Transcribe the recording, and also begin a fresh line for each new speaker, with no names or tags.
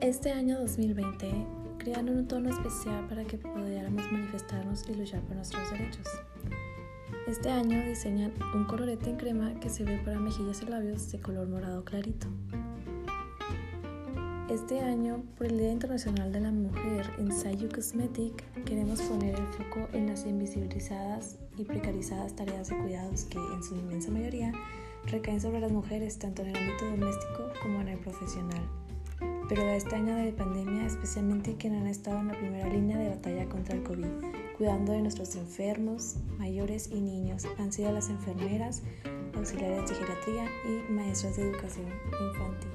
Este año 2020 crean un tono especial para que pudiéramos manifestarnos y luchar por nuestros derechos. Este año diseñan un colorete en crema que se ve para mejillas y labios de color morado clarito. Este año, por el Día Internacional de la Mujer en Sayu Cosmetic, queremos poner el foco en las invisibilizadas y precarizadas tareas de cuidados que, en su inmensa mayoría, recaen sobre las mujeres tanto en el ámbito doméstico como en el profesional. Pero de este año de pandemia, especialmente quienes han estado en la primera línea de batalla contra el COVID, cuidando de nuestros enfermos, mayores y niños, han sido las enfermeras, auxiliares de geriatría y maestras de educación infantil.